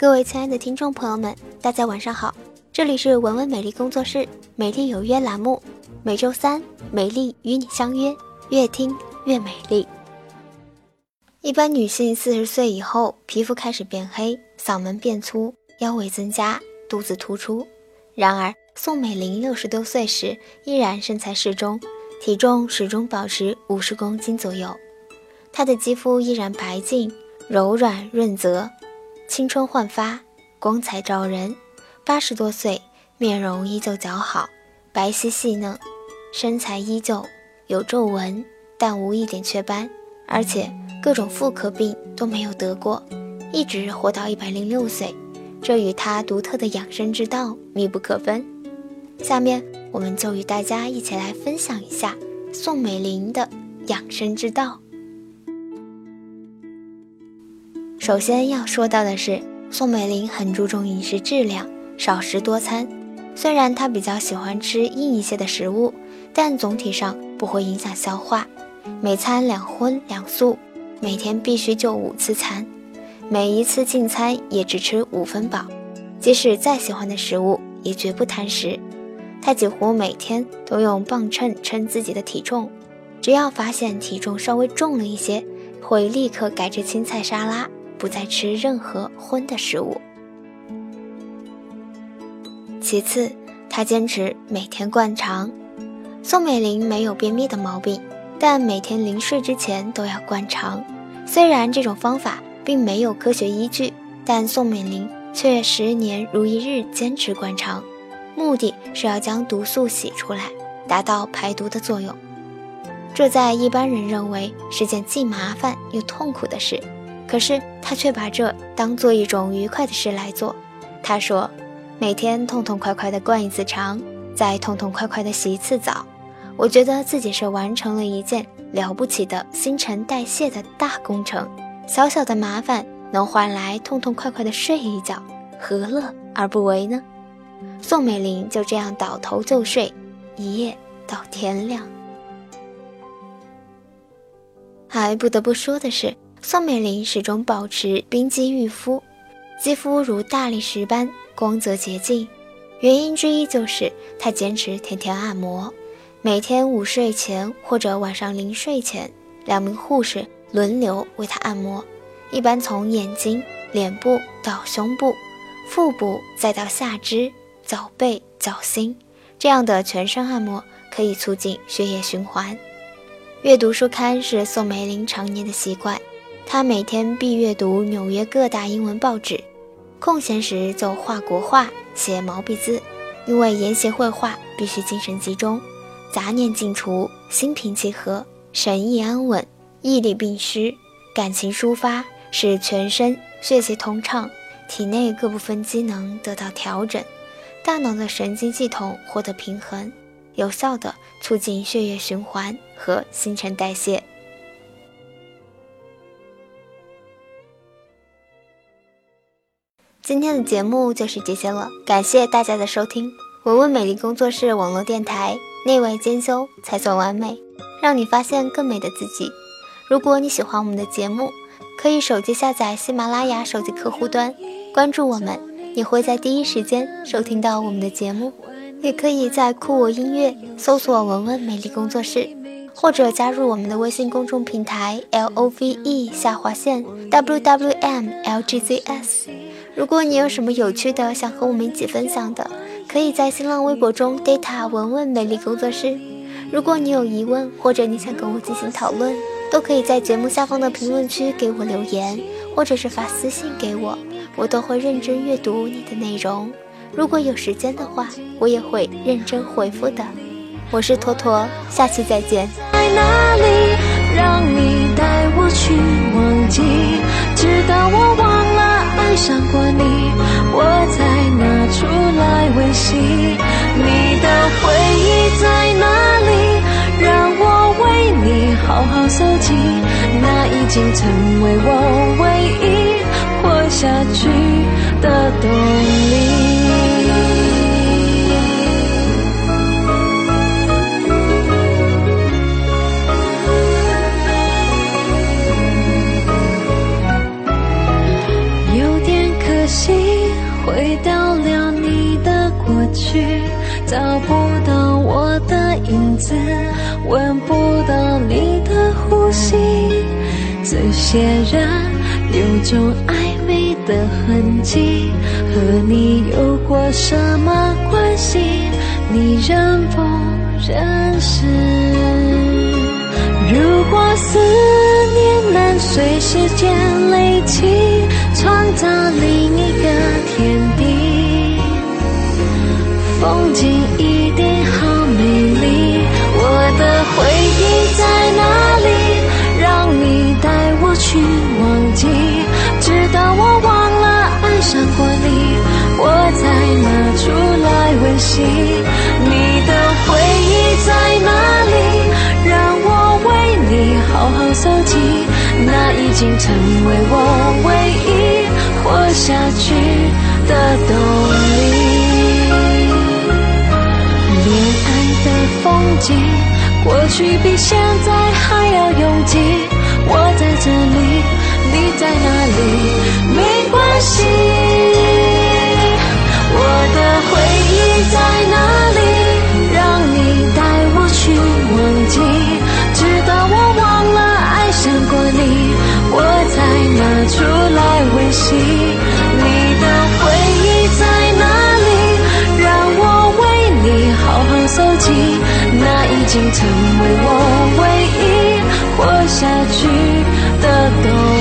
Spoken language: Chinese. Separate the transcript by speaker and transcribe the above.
Speaker 1: 各位亲爱的听众朋友们，大家晚上好，这里是文文美丽工作室美丽有约栏目，每周三美丽与你相约，越听越美丽。一般女性四十岁以后，皮肤开始变黑，嗓门变粗，腰围增加，肚子突出。然而宋美龄六十多岁时依然身材适中，体重始终保持五十公斤左右，她的肌肤依然白净、柔软润泽。青春焕发，光彩照人。八十多岁，面容依旧姣好，白皙细嫩，身材依旧有皱纹，但无一点雀斑，而且各种妇科病都没有得过，一直活到一百零六岁，这与她独特的养生之道密不可分。下面，我们就与大家一起来分享一下宋美龄的养生之道。首先要说到的是，宋美龄很注重饮食质量，少食多餐。虽然她比较喜欢吃硬一些的食物，但总体上不会影响消化。每餐两荤两素，每天必须就五次餐，每一次进餐也只吃五分饱。即使再喜欢的食物，也绝不贪食。她几乎每天都用磅秤称自己的体重，只要发现体重稍微重了一些，会立刻改吃青菜沙拉。不再吃任何荤的食物。其次，他坚持每天灌肠。宋美龄没有便秘的毛病，但每天临睡之前都要灌肠。虽然这种方法并没有科学依据，但宋美龄却十年如一日坚持灌肠，目的是要将毒素洗出来，达到排毒的作用。这在一般人认为是件既麻烦又痛苦的事。可是他却把这当做一种愉快的事来做。他说：“每天痛痛快快地灌一次肠，再痛痛快快地洗一次澡，我觉得自己是完成了一件了不起的新陈代谢的大工程。小小的麻烦能换来痛痛快快的睡一觉，何乐而不为呢？”宋美龄就这样倒头就睡，一夜到天亮。还不得不说的是。宋美龄始终保持冰肌玉肤，肌肤如大理石般光泽洁净。原因之一就是她坚持天天按摩，每天午睡前或者晚上临睡前，两名护士轮流为她按摩，一般从眼睛、脸部到胸部、腹部，再到下肢、脚背、脚心，这样的全身按摩可以促进血液循环。阅读书刊是宋美龄常年的习惯。他每天必阅读纽约各大英文报纸，空闲时就画国画、写毛笔字。因为研习绘画必须精神集中，杂念尽除，心平气和，神意安稳，毅力并施，感情抒发，使全身血气通畅，体内各部分机能得到调整，大脑的神经系统获得平衡，有效的促进血液循环和新陈代谢。今天的节目就是这些了，感谢大家的收听。文文美丽工作室网络电台，内外兼修才算完美，让你发现更美的自己。如果你喜欢我们的节目，可以手机下载喜马拉雅手机客户端，关注我们，你会在第一时间收听到我们的节目。也可以在酷我音乐搜索文文美丽工作室，或者加入我们的微信公众平台 L O V E 下划线 W W M L G Z S。如果你有什么有趣的想和我们一起分享的，可以在新浪微博中 data 文文美丽工作室。如果你有疑问或者你想跟我进行讨论，都可以在节目下方的评论区给我留言，或者是发私信给我，我都会认真阅读你的内容。如果有时间的话，我也会认真回复的。我是坨坨，下期再见。在哪里让你带我去忘记，想过你，我才拿出来温习。你的回忆在哪里？让我为你好好搜集。那已经成为我唯一活下去的动力。
Speaker 2: 找不到我的影子，闻不到你的呼吸。这些人有种暧昧的痕迹，和你有过什么关系？你认不认识？如果思念能随时间累积，创造风景一定好美丽。我的回忆在哪里？让你带我去忘记，直到我忘了爱上过你，我才拿出来温习。你的回忆在哪里？让我为你好好搜集，那已经成为我唯一活下去的动力。记，过去比现在还要拥挤。我在这里，你在哪里？没的都